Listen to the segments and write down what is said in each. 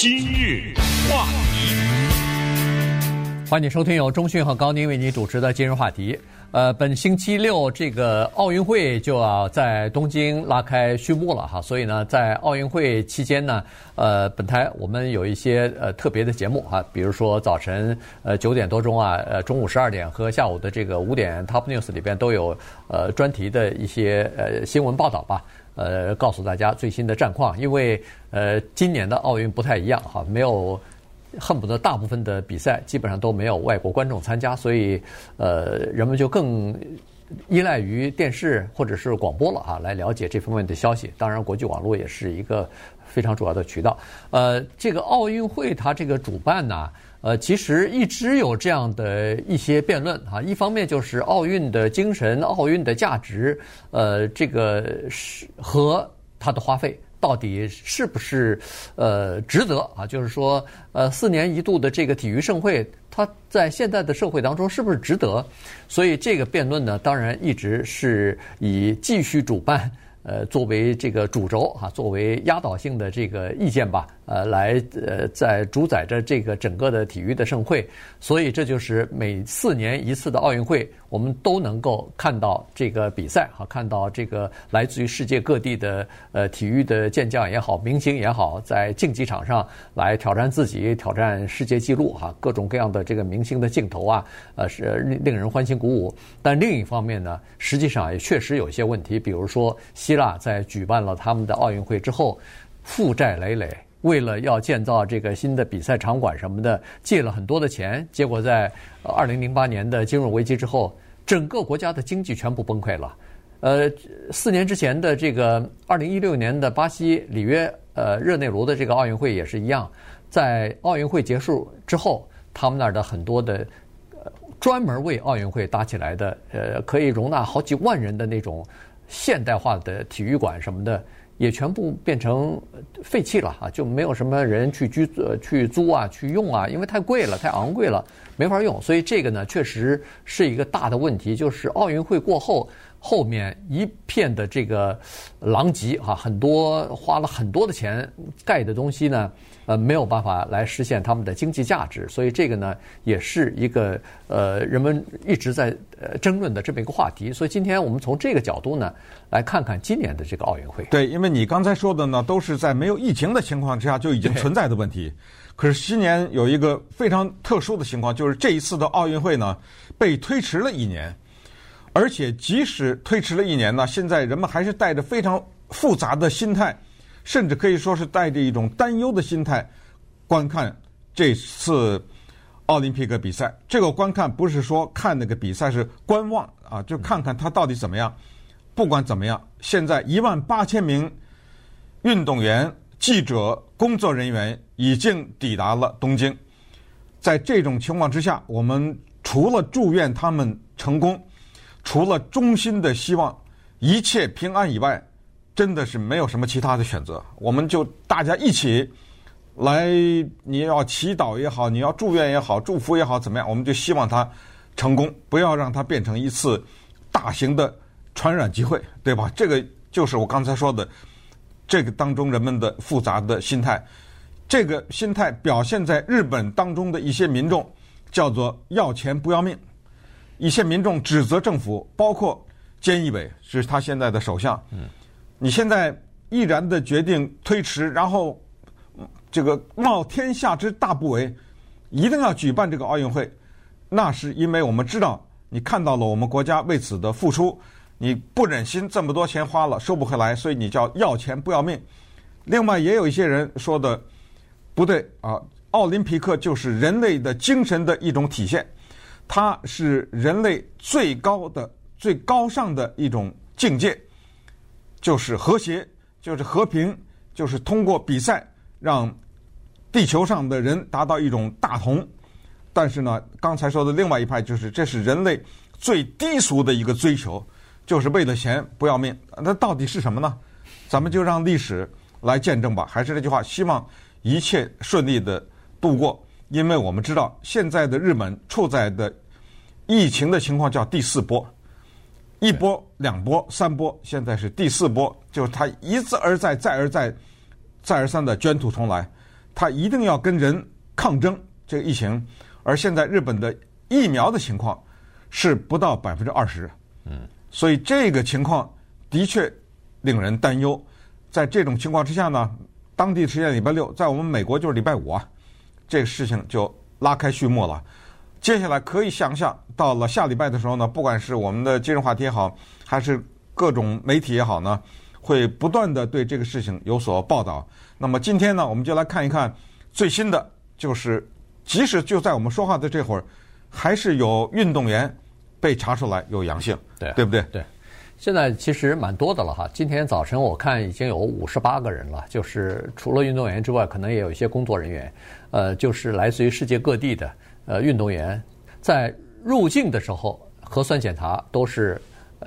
今日话题，欢迎收听由中讯和高宁为您主持的今日话题。呃，本星期六这个奥运会就要在东京拉开序幕了哈，所以呢，在奥运会期间呢，呃，本台我们有一些呃特别的节目哈，比如说早晨呃九点多钟啊，呃中午十二点和下午的这个五点 Top News 里边都有呃专题的一些呃新闻报道吧。呃，告诉大家最新的战况，因为呃，今年的奥运不太一样哈，没有恨不得大部分的比赛基本上都没有外国观众参加，所以呃，人们就更依赖于电视或者是广播了哈，来了解这方面的消息。当然，国际网络也是一个非常主要的渠道。呃，这个奥运会它这个主办呢。呃，其实一直有这样的一些辩论啊。一方面就是奥运的精神、奥运的价值，呃，这个是和它的花费到底是不是呃值得啊？就是说，呃，四年一度的这个体育盛会，它在现在的社会当中是不是值得？所以这个辩论呢，当然一直是以继续主办。呃，作为这个主轴啊，作为压倒性的这个意见吧，呃，来呃，在主宰着这个整个的体育的盛会，所以这就是每四年一次的奥运会，我们都能够看到这个比赛哈，看到这个来自于世界各地的呃体育的健将也好，明星也好，在竞技场上来挑战自己，挑战世界纪录哈，各种各样的这个明星的镜头啊，呃，是令人欢欣鼓舞。但另一方面呢，实际上也确实有些问题，比如说希在举办了他们的奥运会之后，负债累累，为了要建造这个新的比赛场馆什么的，借了很多的钱，结果在二零零八年的金融危机之后，整个国家的经济全部崩溃了。呃，四年之前的这个二零一六年的巴西里约呃热内卢的这个奥运会也是一样，在奥运会结束之后，他们那儿的很多的专门为奥运会搭起来的呃可以容纳好几万人的那种现代化的体育馆什么的。也全部变成废弃了啊，就没有什么人去居呃去租啊去用啊，因为太贵了，太昂贵了，没法用。所以这个呢，确实是一个大的问题，就是奥运会过后。后面一片的这个狼藉哈，很多花了很多的钱盖的东西呢，呃，没有办法来实现他们的经济价值，所以这个呢，也是一个呃人们一直在呃争论的这么一个话题。所以今天我们从这个角度呢，来看看今年的这个奥运会。对，因为你刚才说的呢，都是在没有疫情的情况之下就已经存在的问题。可是今年有一个非常特殊的情况，就是这一次的奥运会呢，被推迟了一年。而且，即使推迟了一年呢，现在人们还是带着非常复杂的心态，甚至可以说是带着一种担忧的心态观看这次奥林匹克比赛。这个观看不是说看那个比赛，是观望啊，就看看他到底怎么样。不管怎么样，现在一万八千名运动员、记者、工作人员已经抵达了东京。在这种情况之下，我们除了祝愿他们成功。除了衷心的希望一切平安以外，真的是没有什么其他的选择。我们就大家一起来，你要祈祷也好，你要祝愿也好，祝福也好，怎么样？我们就希望他成功，不要让它变成一次大型的传染集会，对吧？这个就是我刚才说的，这个当中人们的复杂的心态。这个心态表现在日本当中的一些民众，叫做要钱不要命。一些民众指责政府，包括菅义伟是他现在的首相。嗯，你现在毅然的决定推迟，然后这个冒天下之大不韪，一定要举办这个奥运会，那是因为我们知道你看到了我们国家为此的付出，你不忍心这么多钱花了收不回来，所以你叫要钱不要命。另外也有一些人说的不对啊，奥林匹克就是人类的精神的一种体现。它是人类最高的、最高尚的一种境界，就是和谐，就是和平，就是通过比赛让地球上的人达到一种大同。但是呢，刚才说的另外一派就是，这是人类最低俗的一个追求，就是为了钱不要命。那到底是什么呢？咱们就让历史来见证吧。还是那句话，希望一切顺利的度过。因为我们知道，现在的日本处在的疫情的情况叫第四波，一波、两波、三波，现在是第四波，就是它一次而再、再而再、再而三的卷土重来。他一定要跟人抗争这个疫情，而现在日本的疫苗的情况是不到百分之二十，嗯，所以这个情况的确令人担忧。在这种情况之下呢，当地时间礼拜六，在我们美国就是礼拜五啊，这个事情就拉开序幕了。接下来可以想象，到了下礼拜的时候呢，不管是我们的今日话题也好，还是各种媒体也好呢，会不断的对这个事情有所报道。那么今天呢，我们就来看一看最新的，就是即使就在我们说话的这会儿，还是有运动员被查出来有阳性，对对不对？对，现在其实蛮多的了哈。今天早晨我看已经有五十八个人了，就是除了运动员之外，可能也有一些工作人员，呃，就是来自于世界各地的呃运动员，在入境的时候核酸检查都是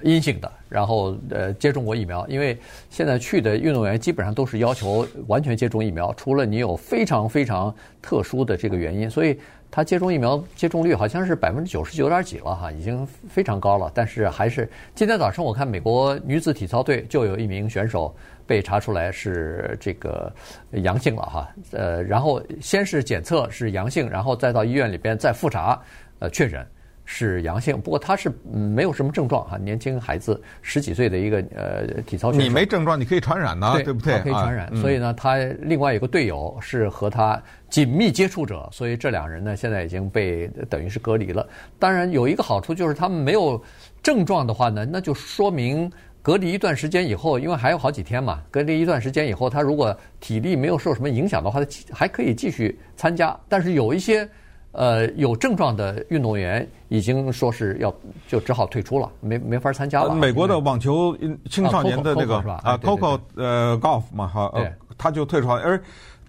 阴性的。然后呃接种过疫苗，因为现在去的运动员基本上都是要求完全接种疫苗，除了你有非常非常特殊的这个原因，所以他接种疫苗接种率好像是百分之九十九点几了哈，已经非常高了。但是还是今天早上我看美国女子体操队就有一名选手被查出来是这个阳性了哈，呃，然后先是检测是阳性，然后再到医院里边再复查，呃，确诊。是阳性，不过他是没有什么症状哈，年轻孩子十几岁的一个呃体操选手。你没症状，你可以传染呢，对，对不对？可以传染，啊、所以呢，他另外有个队友是和他紧密接触者，所以这两人呢现在已经被等于是隔离了。当然有一个好处就是他们没有症状的话呢，那就说明隔离一段时间以后，因为还有好几天嘛，隔离一段时间以后，他如果体力没有受什么影响的话，他还可以继续参加。但是有一些。呃，有症状的运动员已经说是要就只好退出了，没没法参加了。美国的网球青少年的那个啊，Coco 呃，Golf 嘛哈，呃，他就退出了，而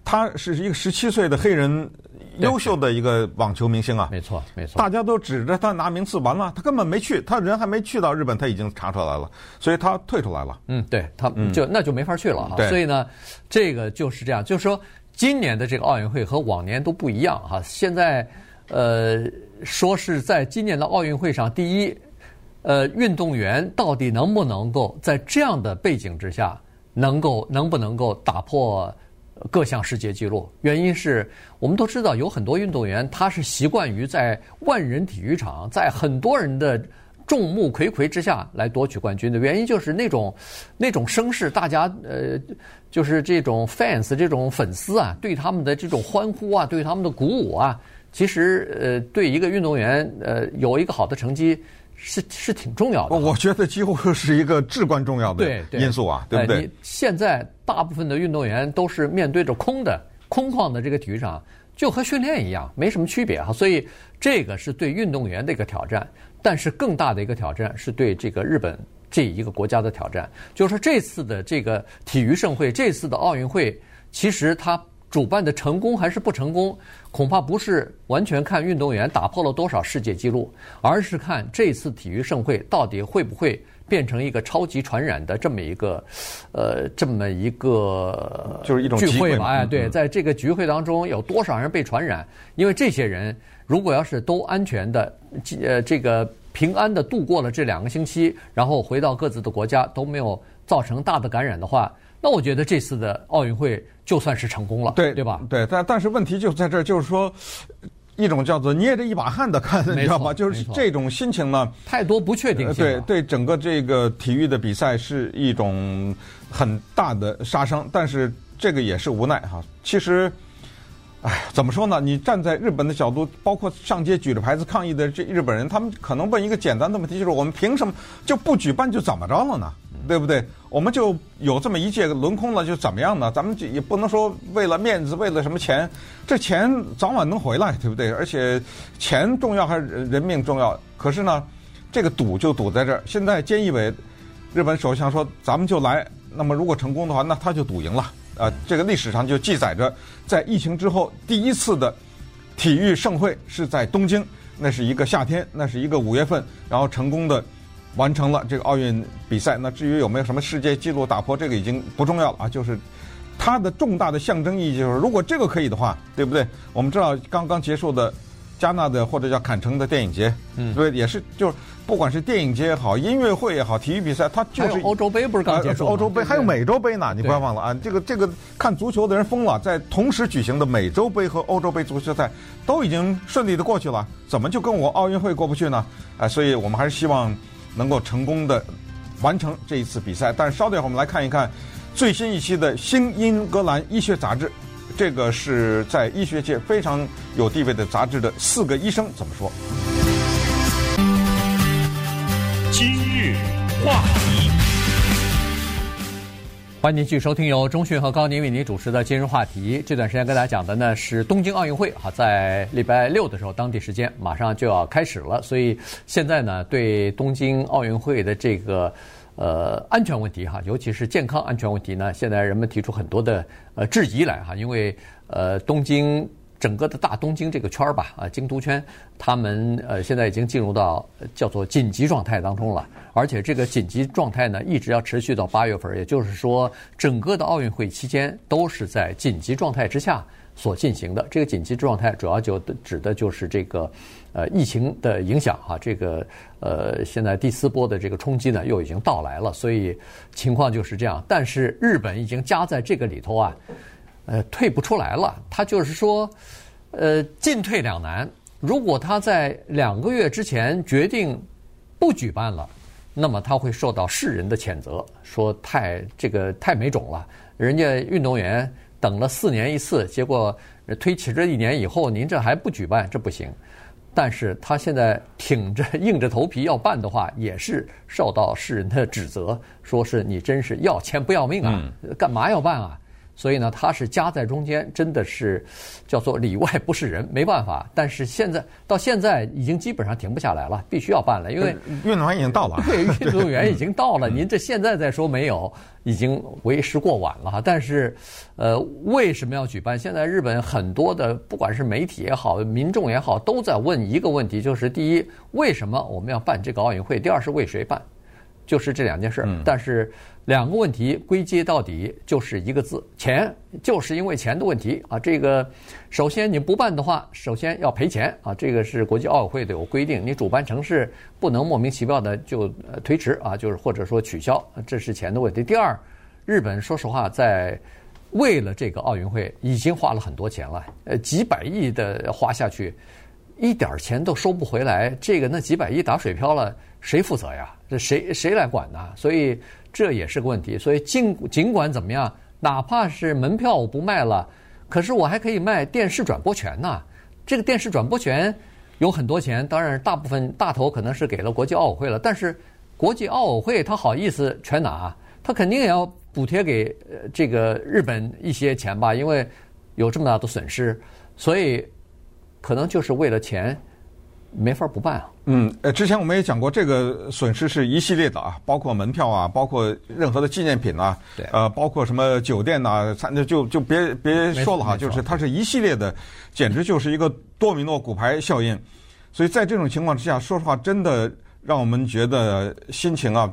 他是一个十七岁的黑人，优秀的一个网球明星啊，没错没错，大家都指着他拿名次，完了他根本没去，他人还没去到日本，他已经查出来了，所以他退出来了。嗯，对，他就那就没法去了哈。所以呢，这个就是这样，就是说。今年的这个奥运会和往年都不一样哈，现在呃说是在今年的奥运会上，第一，呃运动员到底能不能够在这样的背景之下，能够能不能够打破各项世界纪录？原因是我们都知道有很多运动员他是习惯于在万人体育场，在很多人的。众目睽睽之下来夺取冠军的原因，就是那种那种声势，大家呃，就是这种 fans 这种粉丝啊，对他们的这种欢呼啊，对他们的鼓舞啊，其实呃，对一个运动员呃有一个好的成绩是是挺重要的。我觉得几乎是一个至关重要的因素啊，对，对，对不对？你现在大部分的运动员都是面对着空的空旷的这个体育场，就和训练一样，没什么区别哈。所以这个是对运动员的一个挑战。但是更大的一个挑战是对这个日本这一个国家的挑战，就是说这次的这个体育盛会，这次的奥运会，其实它主办的成功还是不成功，恐怕不是完全看运动员打破了多少世界纪录，而是看这次体育盛会到底会不会变成一个超级传染的这么一个，呃，这么一个就是一种聚会吧？哎，对，在这个聚会当中有多少人被传染？因为这些人。如果要是都安全的，呃，这个平安的度过了这两个星期，然后回到各自的国家都没有造成大的感染的话，那我觉得这次的奥运会就算是成功了，对对吧？对，但但是问题就在这儿，就是说一种叫做捏着一把汗的看，你知道吗？就是这种心情呢，太多不确定性。对对，整个这个体育的比赛是一种很大的杀伤，但是这个也是无奈哈。其实。哎，怎么说呢？你站在日本的角度，包括上街举着牌子抗议的这日本人，他们可能问一个简单的问题，就是我们凭什么就不举办就怎么着了呢？对不对？我们就有这么一届轮空了，就怎么样呢？咱们就也不能说为了面子，为了什么钱，这钱早晚能回来，对不对？而且钱重要还是人命重要？可是呢，这个赌就赌在这儿。现在菅义伟日本首相说，咱们就来。那么如果成功的话，那他就赌赢了。啊，这个历史上就记载着，在疫情之后第一次的体育盛会是在东京，那是一个夏天，那是一个五月份，然后成功的完成了这个奥运比赛。那至于有没有什么世界纪录打破，这个已经不重要了啊。就是它的重大的象征意义，就是如果这个可以的话，对不对？我们知道刚刚结束的加纳的或者叫坎城的电影节，嗯，对，也是就是不管是电影节也好，音乐会也好，体育比赛，它就是欧洲杯不是刚结束？欧洲杯还有美洲杯呢，你不要忘了啊！这个这个看足球的人疯了，在同时举行的美洲杯和欧洲杯足球赛都已经顺利的过去了，怎么就跟我奥运会过不去呢？啊，所以我们还是希望能够成功的完成这一次比赛。但稍等一会儿，我们来看一看最新一期的《新英格兰医学杂志》。这个是在医学界非常有地位的杂志的四个医生怎么说？今日话题，欢迎继续收听由中讯和高宁为您主持的《今日话题》。这段时间跟大家讲的呢是东京奥运会哈，在礼拜六的时候，当地时间马上就要开始了，所以现在呢，对东京奥运会的这个。呃，安全问题哈，尤其是健康安全问题呢，现在人们提出很多的呃质疑来哈，因为呃东京整个的大东京这个圈儿吧，啊京都圈，他们呃现在已经进入到叫做紧急状态当中了，而且这个紧急状态呢一直要持续到八月份，也就是说整个的奥运会期间都是在紧急状态之下。所进行的这个紧急状态，主要就指的就是这个，呃，疫情的影响哈。这个呃，现在第四波的这个冲击呢，又已经到来了，所以情况就是这样。但是日本已经加在这个里头啊，呃，退不出来了。他就是说，呃，进退两难。如果他在两个月之前决定不举办了，那么他会受到世人的谴责，说太这个太没种了，人家运动员。等了四年一次，结果推迟这一年以后，您这还不举办，这不行。但是他现在挺着硬着头皮要办的话，也是受到世人的指责，说是你真是要钱不要命啊，干嘛要办啊？所以呢，他是夹在中间，真的是叫做里外不是人，没办法。但是现在到现在已经基本上停不下来了，必须要办了，因为运动员已经到了。对，运动员已经到了。您这现在再说没有，已经为时过晚了哈。但是，呃，为什么要举办？现在日本很多的，不管是媒体也好，民众也好，都在问一个问题，就是第一，为什么我们要办这个奥运会？第二是为谁办？就是这两件事。但是。两个问题归结到底就是一个字：钱，就是因为钱的问题啊。这个首先你不办的话，首先要赔钱啊。这个是国际奥委会的有规定，你主办城市不能莫名其妙的就推迟啊，就是或者说取消，这是钱的问题。第二，日本说实话在为了这个奥运会已经花了很多钱了，呃，几百亿的花下去，一点钱都收不回来，这个那几百亿打水漂了，谁负责呀？谁谁来管呢？所以。这也是个问题，所以尽尽管怎么样，哪怕是门票我不卖了，可是我还可以卖电视转播权呐。这个电视转播权有很多钱，当然大部分大头可能是给了国际奥委会了，但是国际奥委会他好意思全拿？他肯定也要补贴给呃这个日本一些钱吧，因为有这么大的损失，所以可能就是为了钱。没法不办啊。嗯，呃，之前我们也讲过，这个损失是一系列的啊，包括门票啊，包括任何的纪念品啊，对，呃，包括什么酒店呐，餐就就别别说了哈，就是它是一系列的，简直就是一个多米诺骨牌效应。所以在这种情况之下，说实话，真的让我们觉得心情啊。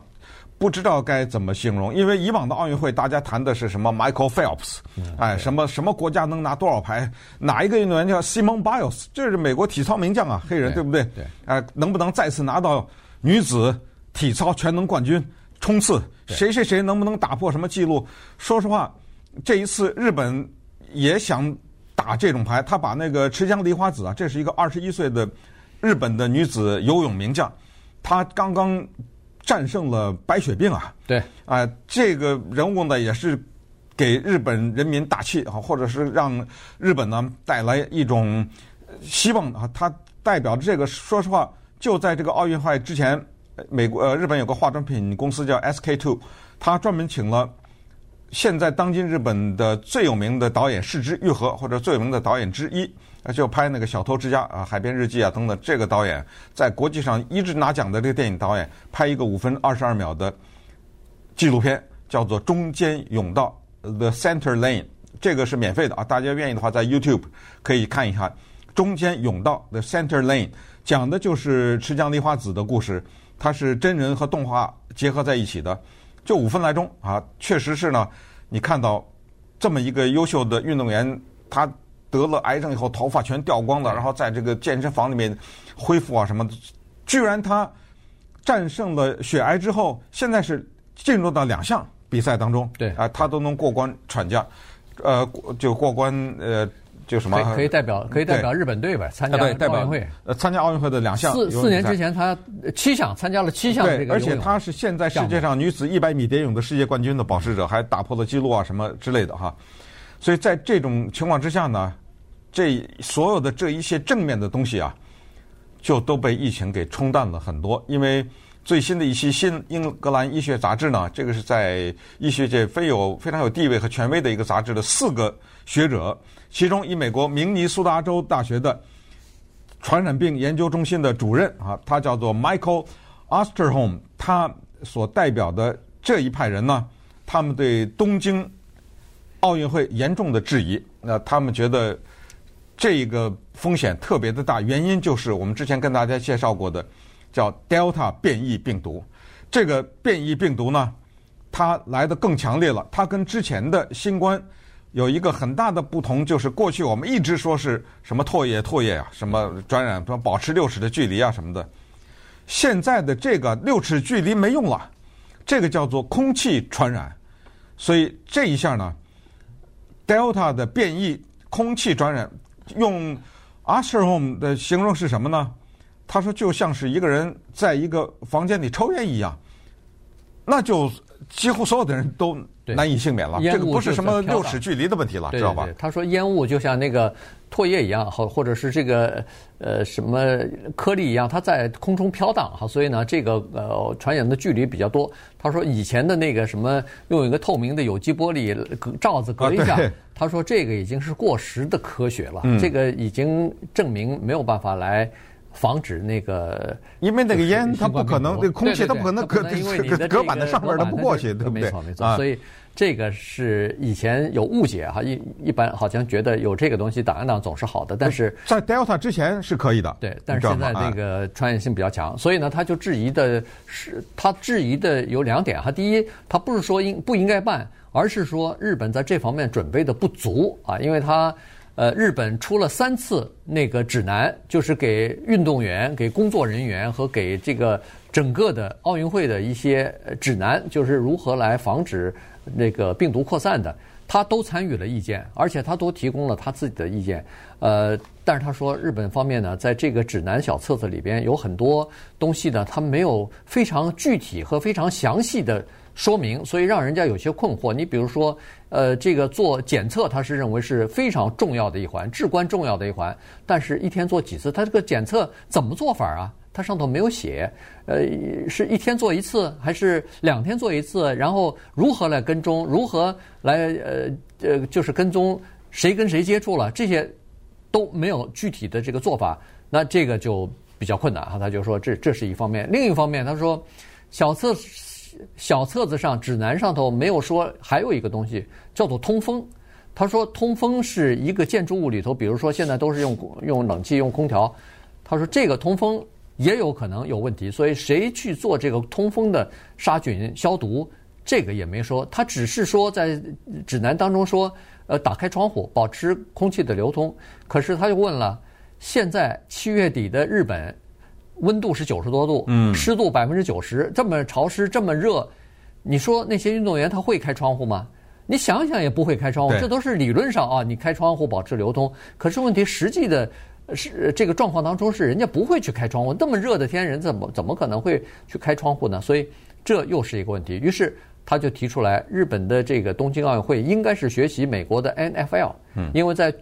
不知道该怎么形容，因为以往的奥运会，大家谈的是什么 Michael Phelps，哎，什么什么国家能拿多少牌？哪一个运动员叫 Simone Biles？这是美国体操名将啊，黑人对不对？对，哎，能不能再次拿到女子体操全能冠军？冲刺谁谁谁能不能打破什么记录？说实话，这一次日本也想打这种牌，他把那个池江梨花子啊，这是一个二十一岁的日本的女子游泳名将，她刚刚。战胜了白血病啊！对，啊、呃，这个人物呢也是给日本人民打气啊，或者是让日本呢带来一种希望啊。他代表这个，说实话，就在这个奥运会之前，美国呃日本有个化妆品公司叫 SK Two，他专门请了现在当今日本的最有名的导演是枝裕和，或者最有名的导演之一。就拍那个《小偷之家》啊，《海边日记》啊等等，这个导演在国际上一直拿奖的这个电影导演，拍一个五分二十二秒的纪录片，叫做《中间甬道》（The Center Lane），这个是免费的啊，大家愿意的话在 YouTube 可以看一看《中间甬道》（The Center Lane），讲的就是池江梨花子的故事，它是真人和动画结合在一起的，就五分来钟啊，确实是呢，你看到这么一个优秀的运动员，他。得了癌症以后头发全掉光了，然后在这个健身房里面恢复啊什么的，居然他战胜了血癌之后，现在是进入到两项比赛当中，对啊，他都能过关闯将，呃，就过关呃。就什么可以代表可以代表日本队吧参加奥运会？呃，参加奥运会的两项。四四年之前他七项参加了七项这个。而且他是现在世界上女子一百米蝶泳的世界冠军的保持者，还打破了纪录啊什么之类的哈。所以在这种情况之下呢，这所有的这一些正面的东西啊，就都被疫情给冲淡了很多。因为最新的一期新英格兰医学杂志呢，这个是在医学界非有非常有地位和权威的一个杂志的四个学者。其中，以美国明尼苏达州大学的传染病研究中心的主任啊，他叫做 Michael Osterholm，他所代表的这一派人呢，他们对东京奥运会严重的质疑。那他们觉得这个风险特别的大，原因就是我们之前跟大家介绍过的叫 Delta 变异病毒。这个变异病毒呢，它来的更强烈了，它跟之前的新冠。有一个很大的不同，就是过去我们一直说是什么唾液、唾液啊，什么传染，什么保持六尺的距离啊什么的。现在的这个六尺距离没用了，这个叫做空气传染。所以这一下呢，Delta 的变异空气传染，用 a s h e r home 的形容是什么呢？他说就像是一个人在一个房间里抽烟一样，那就几乎所有的人都。难以幸免了，这个不是什么六尺距离的问题了，知道吧？他说烟雾就像那个唾液一样，或或者是这个呃什么颗粒一样，它在空中飘荡哈，所以呢，这个呃传染的距离比较多。他说以前的那个什么用一个透明的有机玻璃罩子隔一下，他说这个已经是过时的科学了，这个已经证明没有办法来。防止那个，因为那个烟它不可能，那个空气它不可能隔隔隔板的上面它不过去，对不对？没错没错，所以这个是以前有误解哈，一一般好像觉得有这个东西挡一挡总是好的，但是在 Delta 之前是可以的，对，但是现在这个传染性比较强，所以呢，他就质疑的是，他质疑的有两点哈，第一，他不是说应不应该办，而是说日本在这方面准备的不足啊，因为他。呃，日本出了三次那个指南，就是给运动员、给工作人员和给这个整个的奥运会的一些指南，就是如何来防止那个病毒扩散的。他都参与了意见，而且他都提供了他自己的意见。呃，但是他说日本方面呢，在这个指南小册子里边有很多东西呢，他没有非常具体和非常详细的。说明，所以让人家有些困惑。你比如说，呃，这个做检测，他是认为是非常重要的一环，至关重要的一环。但是，一天做几次？他这个检测怎么做法啊？他上头没有写。呃，是一天做一次，还是两天做一次？然后如何来跟踪？如何来呃呃，就是跟踪谁跟谁接触了？这些都没有具体的这个做法。那这个就比较困难哈。他就说这这是一方面。另一方面，他说小测。小册子上指南上头没有说，还有一个东西叫做通风。他说通风是一个建筑物里头，比如说现在都是用用冷气用空调。他说这个通风也有可能有问题，所以谁去做这个通风的杀菌消毒，这个也没说。他只是说在指南当中说，呃，打开窗户，保持空气的流通。可是他就问了，现在七月底的日本。温度是九十多度，嗯，湿度百分之九十，这么潮湿，这么热，你说那些运动员他会开窗户吗？你想想也不会开窗户，这都是理论上啊，你开窗户保持流通。可是问题实际的是这个状况当中是人家不会去开窗户，那么热的天人怎么怎么可能会去开窗户呢？所以这又是一个问题。于是他就提出来，日本的这个东京奥运会应该是学习美国的 NFL，嗯，因为在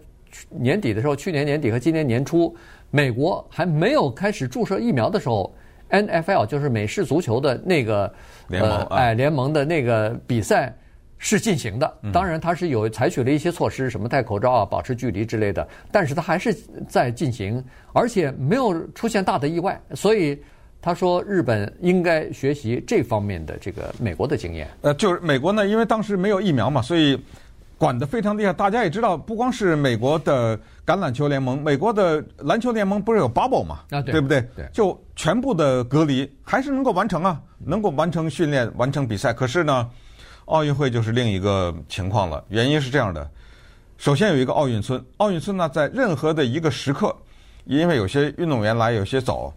年底的时候，去年年底和今年年初。美国还没有开始注射疫苗的时候，NFL 就是美式足球的那个联盟，哎，联盟的那个比赛是进行的。当然，它是有采取了一些措施，什么戴口罩啊、保持距离之类的，但是它还是在进行，而且没有出现大的意外。所以他说，日本应该学习这方面的这个美国的经验。呃，就是美国呢，因为当时没有疫苗嘛，所以。管得非常厉害，大家也知道，不光是美国的橄榄球联盟，美国的篮球联盟不是有 bubble 嘛？啊，对，对不对？对，就全部的隔离，还是能够完成啊，能够完成训练，完成比赛。可是呢，奥运会就是另一个情况了。原因是这样的，首先有一个奥运村，奥运村呢，在任何的一个时刻，因为有些运动员来，有些走，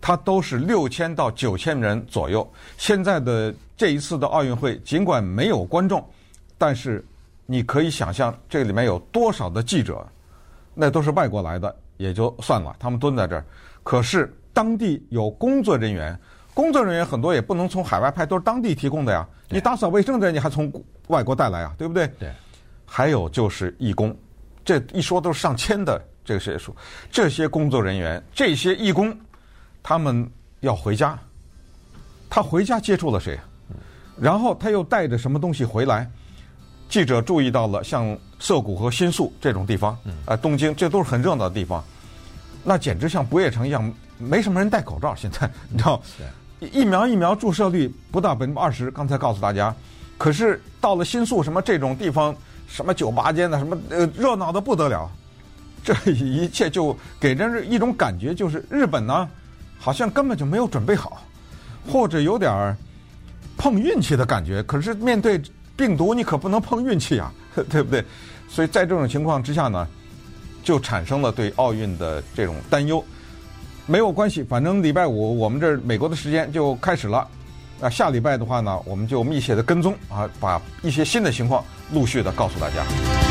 它都是六千到九千人左右。现在的这一次的奥运会，尽管没有观众，但是你可以想象这里面有多少的记者，那都是外国来的，也就算了，他们蹲在这儿。可是当地有工作人员，工作人员很多也不能从海外派，都是当地提供的呀。你打扫卫生的，你还从外国带来啊，对不对？对。还有就是义工，这一说都是上千的这个学术，这些工作人员，这些义工，他们要回家，他回家接触了谁？然后他又带着什么东西回来？记者注意到了，像涩谷和新宿这种地方，啊，东京，这都是很热闹的地方，那简直像不夜城一样，没什么人戴口罩。现在 你知道，疫苗疫苗注射率不到百分之二十，刚才告诉大家，可是到了新宿什么这种地方。什么酒吧间的什么呃热闹的不得了，这一切就给人一种感觉，就是日本呢，好像根本就没有准备好，或者有点碰运气的感觉。可是面对病毒，你可不能碰运气啊，对不对？所以在这种情况之下呢，就产生了对奥运的这种担忧。没有关系，反正礼拜五我们这美国的时间就开始了。那下礼拜的话呢，我们就密切的跟踪啊，把一些新的情况陆续的告诉大家。